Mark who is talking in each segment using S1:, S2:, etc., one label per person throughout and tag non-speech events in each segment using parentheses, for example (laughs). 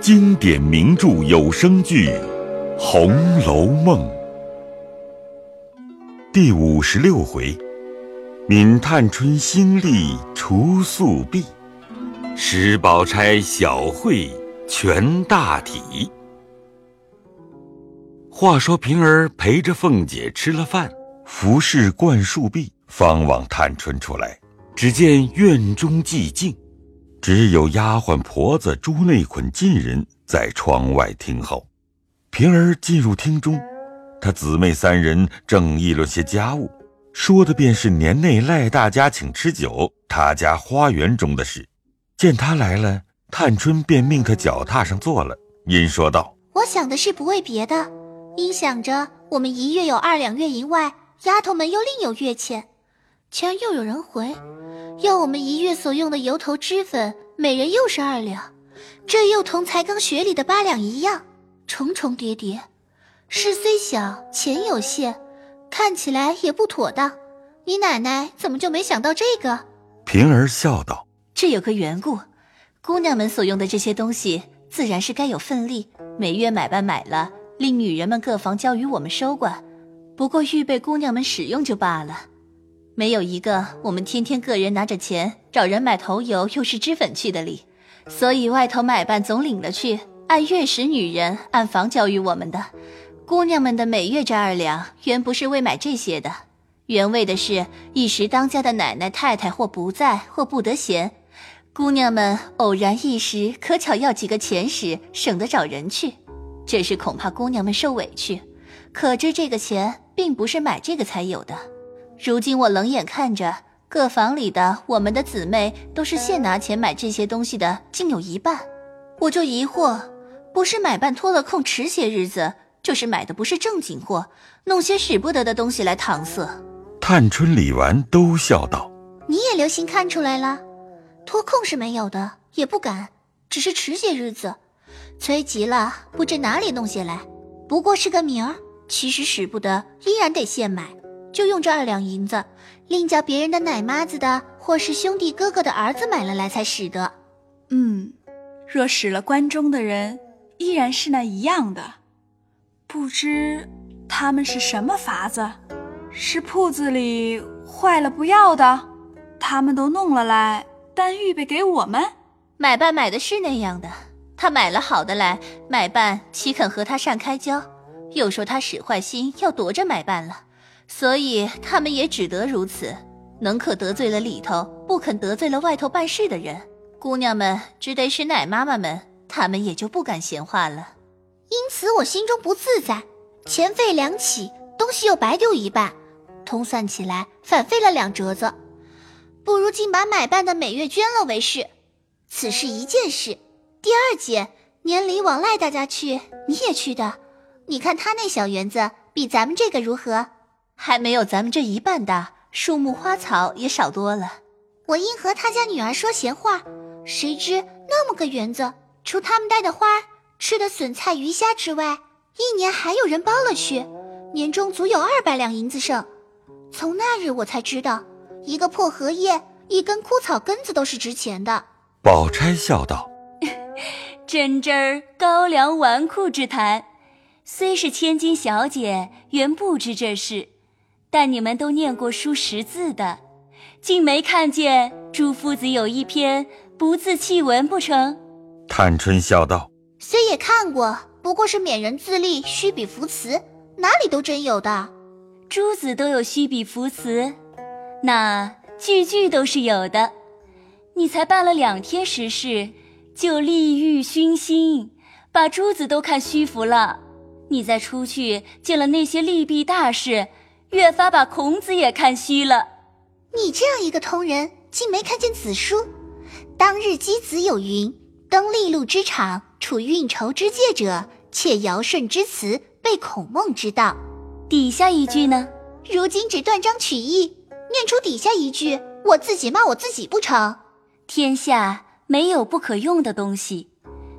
S1: 经典名著有声剧《红楼梦》第五十六回：闵探春新丽除宿弊，史宝钗小慧全大体。话说平儿陪着凤姐吃了饭，服侍灌树壁，方往探春出来，只见院中寂静。只有丫鬟婆子朱内捆进人在窗外听候。平儿进入厅中，她姊妹三人正议论些家务，说的便是年内赖大家请吃酒，他家花园中的事。见他来了，探春便命他脚踏上坐了，因说道：“
S2: 我想的是不为别的，因想着我们一月有二两月银外，丫头们又另有月钱。前儿又有人回。”要我们一月所用的油头脂粉，每人又是二两，这又同才刚学里的八两一样，重重叠叠。事虽小，钱有限，看起来也不妥当。你奶奶怎么就没想到这个？
S1: 平儿笑道：“
S3: 这有个缘故，姑娘们所用的这些东西，自然是该有份例，每月买办买了，令女人们各房交与我们收管，不过预备姑娘们使用就罢了。”没有一个我们天天个人拿着钱找人买头油又是脂粉去的理，所以外头买办总领了去，按月使女人按房交与我们的。姑娘们的每月这二两，原不是为买这些的，原为的是一时当家的奶奶太太或不在或不得闲，姑娘们偶然一时可巧要几个钱时，省得找人去。这是恐怕姑娘们受委屈，可知这个钱并不是买这个才有的。如今我冷眼看着各房里的我们的姊妹都是现拿钱买这些东西的，竟有一半，我就疑惑，不是买办拖了空迟些日子，就是买的不是正经货，弄些使不得的东西来搪塞。
S1: 探春、李纨都笑道：“
S2: 你也留心看出来了，脱空是没有的，也不敢，只是迟些日子，催急了，不知哪里弄些来，不过是个名儿，其实使不得，依然得现买。”就用这二两银子，另叫别人的奶妈子的，或是兄弟哥哥的儿子买了来才使得。
S4: 嗯，若使了关中的人，依然是那一样的。不知他们是什么法子？是铺子里坏了不要的，他们都弄了来，单预备给我们
S3: 买办。买的是那样的，他买了好的来，买办岂肯和他善开交？又说他使坏心，要夺着买办了。所以他们也只得如此，能可得罪了里头，不肯得罪了外头办事的人。姑娘们只得是奶妈妈们，他们也就不敢闲话了。
S2: 因此我心中不自在，钱费两起，东西又白丢一半，通算起来反费了两折子。不如竟把买办的每月捐了为是。此事一件事。第二件，年里往赖大家去，你也去的。你看他那小园子比咱们这个如何？
S3: 还没有咱们这一半大，树木花草也少多了。
S2: 我因和他家女儿说闲话，谁知那么个园子，除他们带的花、吃的笋菜鱼虾之外，一年还有人包了去，年终足有二百两银子剩。从那日我才知道，一个破荷叶、一根枯草根子都是值钱的。
S1: 宝钗笑道：“ (laughs)
S5: 真真儿高粱纨绔之谈，虽是千金小姐，原不知这事。”但你们都念过书识字的，竟没看见朱夫子有一篇不字弃文不成？
S1: 探春笑道：“
S2: 虽也看过，不过是勉人自立，虚笔扶词，哪里都真有的。
S5: 诸子都有虚笔扶词，那句句都是有的。你才办了两天实事，就利欲熏心，把诸子都看虚浮了。你再出去见了那些利弊大事。”越发把孔子也看虚了。
S2: 你这样一个通人，竟没看见子书？当日箕子有云：“登利禄之场，处运筹之界者，窃尧舜之词，背孔孟之道。”
S5: 底下一句呢？
S2: 如今只断章取义，念出底下一句，我自己骂我自己不成？
S5: 天下没有不可用的东西，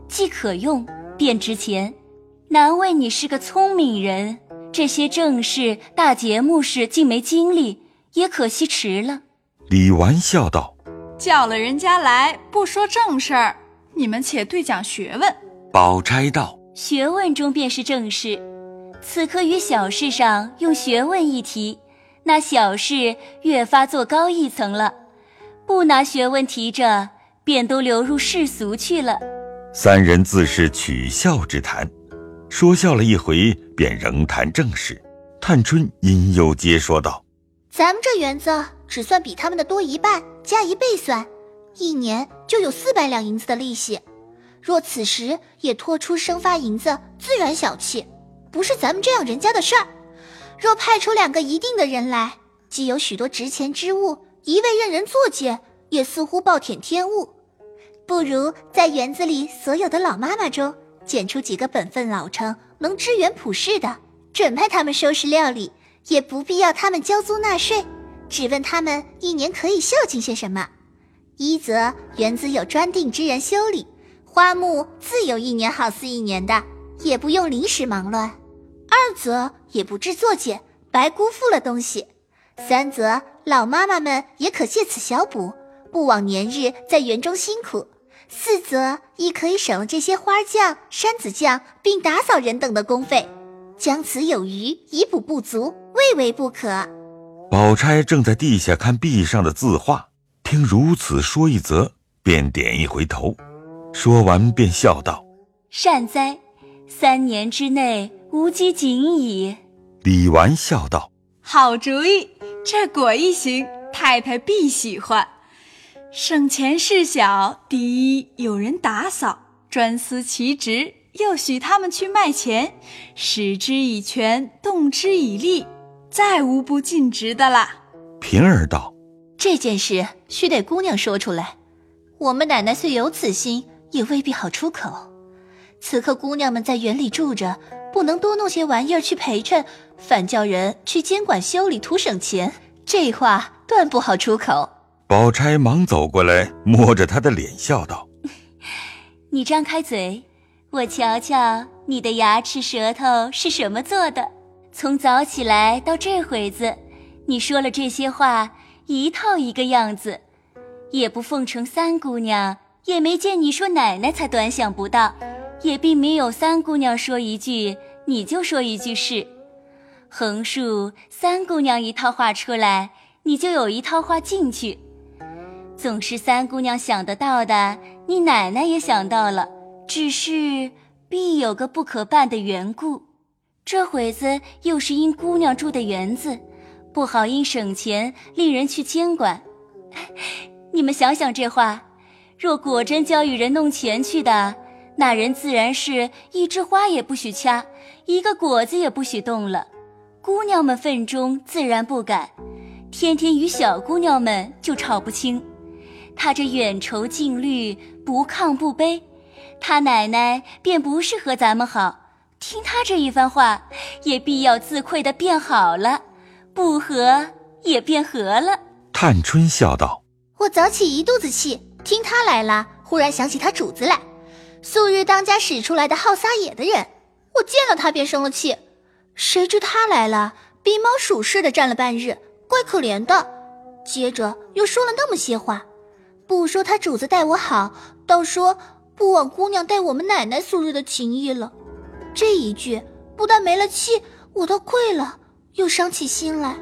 S5: 既可用便值钱。难为你是个聪明人。这些正事、大节目事竟没精力，也可惜迟了。
S1: 李纨笑道：“
S4: 叫了人家来，不说正事儿，你们且对讲学问。
S1: 宝钗道：“
S5: 学问中便是正事，此刻于小事上用学问一提，那小事越发做高一层了；不拿学问提着，便都流入世俗去了。”
S1: 三人自是取笑之谈，说笑了一回，便仍谈正事。探春因又接说道：“
S2: 咱们这园子只算比他们的多一半，加一倍算，一年就有四百两银子的利息。若此时也拖出生发银子，自然小气，不是咱们这样人家的事儿。若派出两个一定的人来，既有许多值钱之物，一味任人作践，也似乎暴殄天物。”不如在园子里所有的老妈妈中拣出几个本分老成、能支援普世的，准派他们收拾料理，也不必要他们交租纳税，只问他们一年可以孝敬些什么。一则园子有专定之人修理，花木自有一年好似一年的，也不用临时忙乱；二则也不致作践，白辜负了东西；三则老妈妈们也可借此小补，不枉年日在园中辛苦。四则亦可以省了这些花匠、山子匠并打扫人等的工费，将此有余以补不足，未为不可。
S1: 宝钗正在地下看壁上的字画，听如此说一则，便点一回头，说完便笑道：“
S5: 善哉，三年之内无饥馑矣。”
S1: 李纨笑道：“
S4: 好主意，这果一行，太太必喜欢。”省钱事小，第一有人打扫，专司其职，又许他们去卖钱，使之以权，动之以利，再无不尽职的啦。
S1: 平儿道：“
S3: 这件事须得姑娘说出来。我们奶奶虽有此心，也未必好出口。此刻姑娘们在园里住着，不能多弄些玩意儿去陪衬，反叫人去监管修理，图省钱。这话断不好出口。”
S1: 宝钗忙走过来，摸着他的脸，笑道：(laughs) “
S5: 你张开嘴，我瞧瞧你的牙齿舌头是什么做的。从早起来到这会子，你说了这些话，一套一个样子，也不奉承三姑娘，也没见你说奶奶才短想不到，也并没有三姑娘说一句你就说一句是，横竖三姑娘一套话出来，你就有一套话进去。”总是三姑娘想得到的，你奶奶也想到了，只是必有个不可办的缘故。这会子又是因姑娘住的园子，不好因省钱令人去监管。(laughs) 你们想想这话，若果真交与人弄钱去的，那人自然是一枝花也不许掐，一个果子也不许动了。姑娘们份中自然不敢，天天与小姑娘们就吵不清。他这远愁近虑，不亢不卑，他奶奶便不是和咱们好。听他这一番话，也必要自愧的变好了，不和也变和了。
S1: 探春笑道：“
S2: 我早起一肚子气，听他来了，忽然想起他主子来，素日当家使出来的好撒野的人，我见了他便生了气。谁知他来了，比猫鼠似的站了半日，怪可怜的。接着又说了那么些话。”不说他主子待我好，倒说不枉姑娘待我们奶奶素日的情谊了。这一句不但没了气，我倒愧了，又伤起心来。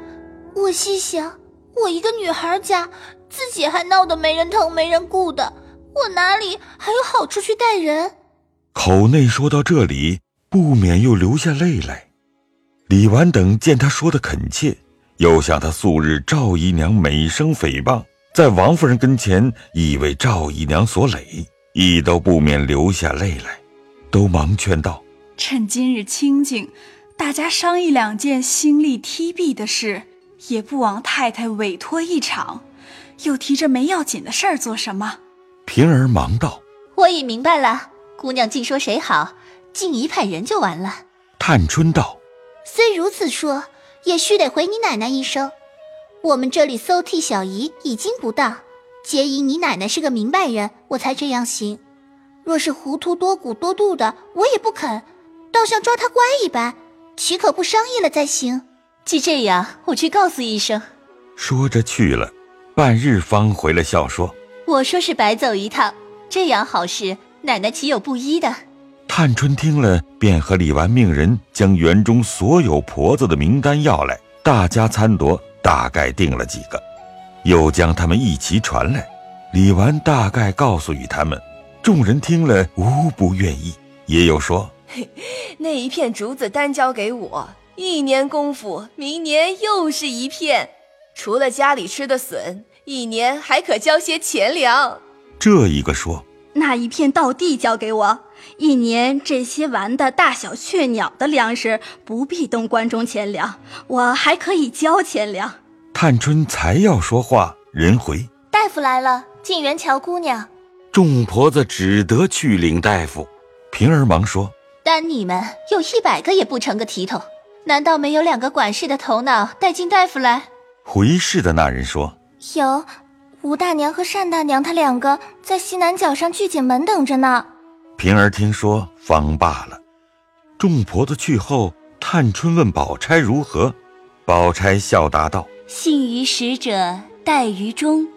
S2: 我细想，我一个女孩家，自己还闹得没人疼没人顾的，我哪里还有好处去待人？
S1: 口内说到这里，不免又流下泪来。李纨等见他说的恳切，又想他素日赵姨娘美声诽谤。在王夫人跟前已为赵姨娘所累，亦都不免流下泪来，都忙劝道：“
S4: 趁今日清静，大家商议两件心力踢壁的事，也不枉太太委托一场，又提着没要紧的事儿做什么？”
S1: 平儿忙道：“
S3: 我已明白了，姑娘尽说谁好，尽一派人就完了。”
S1: 探春道：“
S2: 虽如此说，也须得回你奶奶一声。”我们这里搜替小姨已经不当，皆因你奶奶是个明白人，我才这样行。若是糊涂多骨多度的，我也不肯，倒像抓他乖一般，岂可不商议了再行？
S3: 既这样，我去告诉医生。
S1: 说着去了，半日方回了笑说：“
S3: 我说是白走一趟，这样好事，奶奶岂有不依的？”
S1: 探春听了，便和李纨命人将园中所有婆子的名单要来，大家参夺，大概定了几个，又将他们一齐传来。李纨大概告诉与他们，众人听了无不愿意，也有说：“ (laughs)
S6: 那一片竹子单交给我，一年功夫，明年又是一片。除了家里吃的笋，一年还可交些钱粮。”
S1: 这一个说。
S7: 那一片稻地交给我，一年这些玩的大小雀鸟的粮食不必动关中钱粮，我还可以交钱粮。
S1: 探春才要说话，人回
S2: 大夫来了，进园瞧姑娘。
S1: 众婆子只得去领大夫。平儿忙说：“
S2: 单你们有一百个也不成个体统，难道没有两个管事的头脑带进大夫来？”
S1: 回事的那人说：“
S2: 有。”吴大娘和单大娘，她两个在西南角上聚景门等着呢。
S1: 平儿听说，方罢了。众婆子去后，探春问宝钗如何，宝钗笑答道：“
S5: 信于使者，待于忠，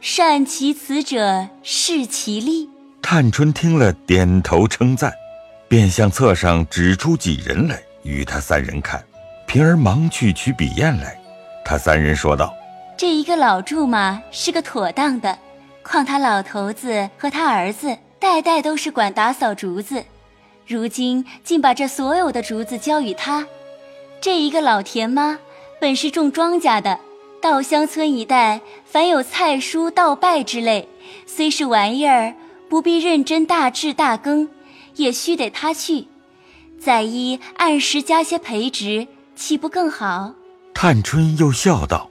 S5: 善其辞者，视其利。”
S1: 探春听了，点头称赞，便向册上指出几人来，与他三人看。平儿忙去取笔砚来，他三人说道。
S5: 这一个老祝嘛是个妥当的，况他老头子和他儿子代代都是管打扫竹子，如今竟把这所有的竹子交与他。这一个老田妈本是种庄稼的，稻香村一带凡有菜蔬稻稗之类，虽是玩意儿，不必认真大治大耕，也须得他去。再一按时加些培植，岂不更好？
S1: 探春又笑道。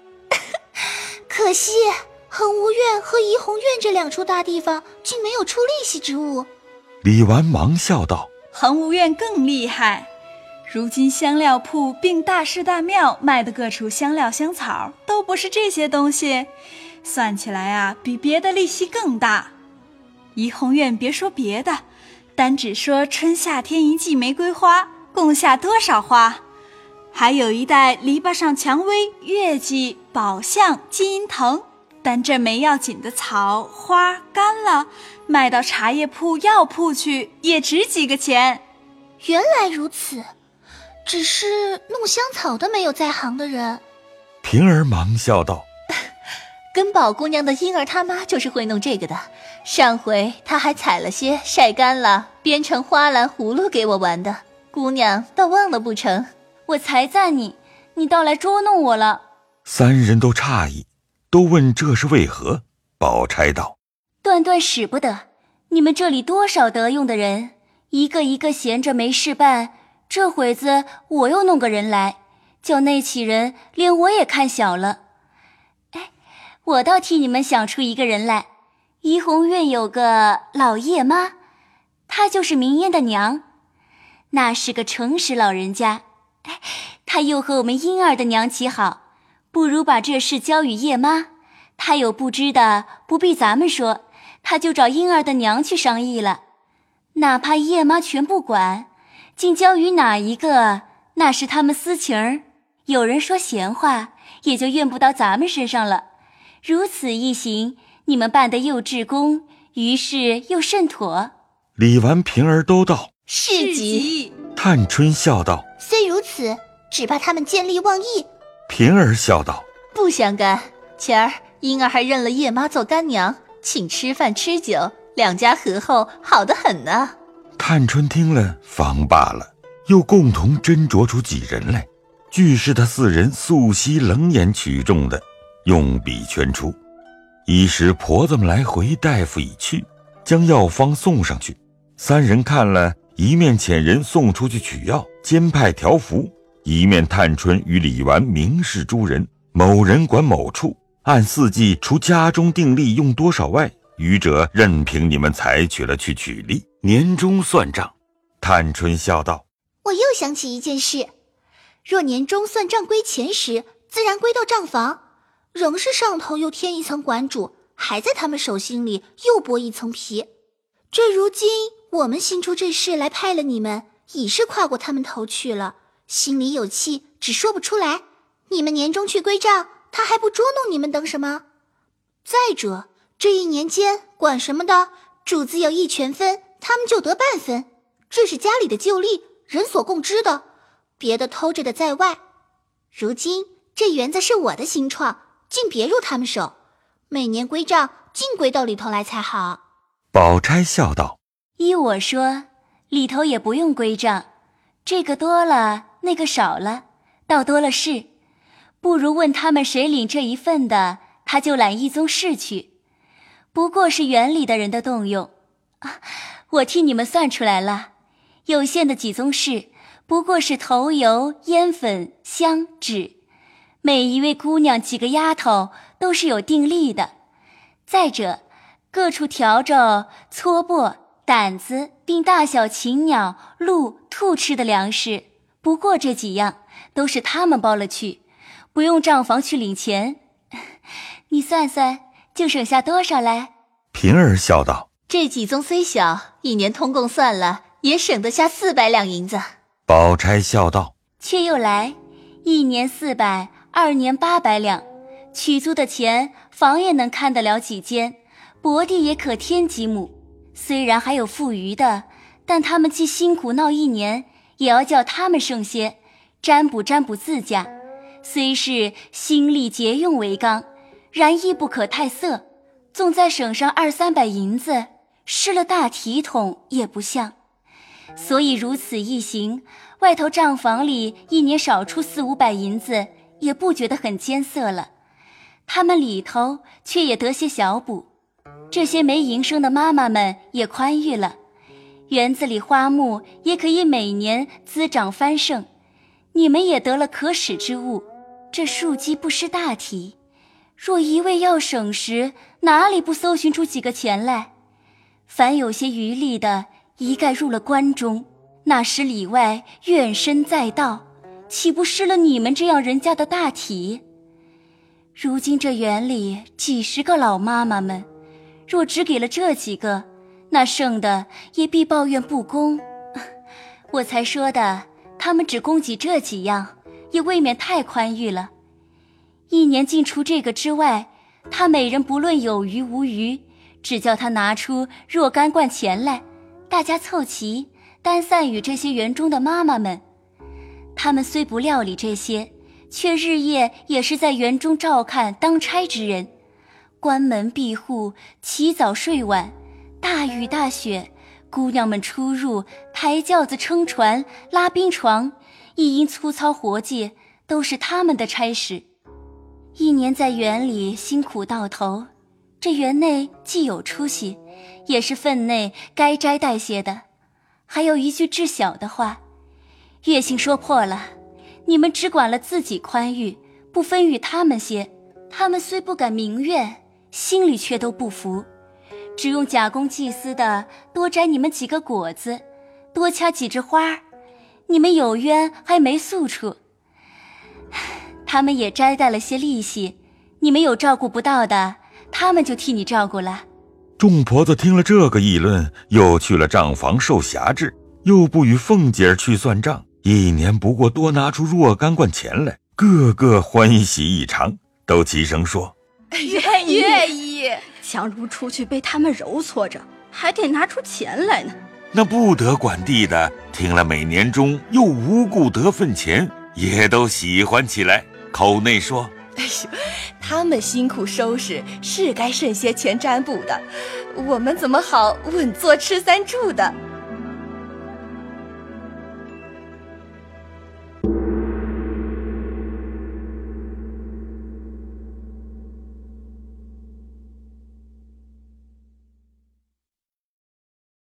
S1: (laughs)
S2: 可惜恒无院和怡红院这两处大地方竟没有出利息之物。
S1: 李纨忙笑道：“
S4: 恒无院更厉害，如今香料铺并大寺大庙卖的各处香料香草，都不是这些东西，算起来啊，比别的利息更大。怡红院别说别的，单只说春夏天一季玫瑰花，共下多少花？”还有一袋篱笆上蔷薇、月季、宝相、金银藤，但这没要紧的草花干了，卖到茶叶铺、药铺去也值几个钱。
S2: 原来如此，只是弄香草的没有在行的人。
S1: 平儿忙笑道：“
S3: 跟宝姑娘的婴儿他妈就是会弄这个的。上回她还采了些晒干了，编成花篮葫芦给我玩的，姑娘倒忘了不成？”
S5: 我才赞你，你倒来捉弄我了。
S1: 三人都诧异，都问这是为何。宝钗道：“
S5: 断断使不得，你们这里多少得用的人，一个一个闲着没事办。这会子我又弄个人来，叫那起人连我也看小了。哎，我倒替你们想出一个人来。怡红院有个老叶妈，她就是明烟的娘，那是个诚实老人家。”哎，她又和我们婴儿的娘起好，不如把这事交与叶妈。她有不知的，不必咱们说，她就找婴儿的娘去商议了。哪怕叶妈全不管，竟交与哪一个，那是他们私情儿。有人说闲话，也就怨不到咱们身上了。如此一行，你们办得又至公，于是又甚妥。
S1: 李纨、平儿都道
S3: 是极。
S1: 探春笑道：“
S2: 虽如此，只怕他们见利忘义。”
S1: 平儿笑道：“
S3: 不相干。前儿婴儿还认了叶妈做干娘，请吃饭吃酒，两家和厚，好得很呢。”
S1: 探春听了，方罢了，又共同斟酌出几人来，俱是他四人素昔冷眼取中的，用笔圈出。一时婆子们来回，大夫已去，将药方送上去，三人看了。一面遣人送出去取药，兼派条符；一面探春与李纨明示诸人，某人管某处，按四季除家中定例用多少外，余者任凭你们采取了去取利，年终算账。探春笑道：“
S2: 我又想起一件事，若年终算账归钱时，自然归到账房，仍是上头又添一层管主，还在他们手心里又剥一层皮。这如今。”我们新出这事来派了你们，已是跨过他们头去了，心里有气，只说不出来。你们年终去归账，他还不捉弄你们，等什么？再者，这一年间管什么的主子有一全分，他们就得半分；这是家里的旧例，人所共知的，别的偷着的在外。如今这园子是我的新创，竟别入他们手，每年归账尽归到里头来才好。
S1: 宝钗笑道：“
S5: 依我说，里头也不用归账，这个多了，那个少了，倒多了事。不如问他们谁领这一份的，他就揽一宗事去。不过是园里的人的动用。啊，我替你们算出来了，有限的几宗事，不过是头油、烟粉、香、纸，每一位姑娘几个丫头都是有定例的。再者。”各处笤帚、搓簸、掸子，并大小禽鸟、鹿、兔吃的粮食，不过这几样都是他们包了去，不用账房去领钱。(laughs) 你算算，就省下多少来？
S1: 平儿笑道：“
S3: 这几宗虽小，一年通共算了，也省得下四百两银子。”
S1: 宝钗笑道：“
S5: 却又来，一年四百，二年八百两，取租的钱，房也能看得了几间。”薄地也可添几亩，虽然还有富余的，但他们既辛苦闹一年，也要叫他们剩些，占卜占卜自家。虽是心力节用为纲，然亦不可太色。纵再省上二三百银子，失了大体统也不像。所以如此一行，外头账房里一年少出四五百银子，也不觉得很艰涩了。他们里头却也得些小补。这些没营生的妈妈们也宽裕了，园子里花木也可以每年滋长繁盛，你们也得了可使之物，这树基不失大体。若一味要省时，哪里不搜寻出几个钱来？凡有些余力的，一概入了关中，那时里外怨声载道，岂不失了你们这样人家的大体？如今这园里几十个老妈妈们。若只给了这几个，那剩的也必抱怨不公。我才说的，他们只供给这几样，也未免太宽裕了。一年尽除这个之外，他每人不论有余无余，只叫他拿出若干贯钱来，大家凑齐，单散与这些园中的妈妈们。他们虽不料理这些，却日夜也是在园中照看当差之人。关门闭户，起早睡晚，大雨大雪，姑娘们出入，抬轿子、撑船、拉冰床，一应粗糙活计，都是他们的差事。一年在园里辛苦到头，这园内既有出息，也是分内该摘带些的。还有一句至小的话，月信说破了，你们只管了自己宽裕，不分与他们些，他们虽不敢明怨。心里却都不服，只用假公济私的多摘你们几个果子，多掐几枝花儿，你们有冤还没诉处。他们也摘带了些利息，你们有照顾不到的，他们就替你照顾了。
S1: 众婆子听了这个议论，又去了账房受辖制，又不与凤姐儿去算账，一年不过多拿出若干贯钱来，个个欢喜异常，都齐声说。(laughs)
S6: 愿意，愿意。
S7: 强如出去被他们揉搓着，还得拿出钱来呢。
S1: 那不得管地的，听了每年中又无故得份钱，也都喜欢起来，口内说：“
S6: 哎呦，他们辛苦收拾，是该剩些钱占卜的。我们怎么好稳坐吃三住的？”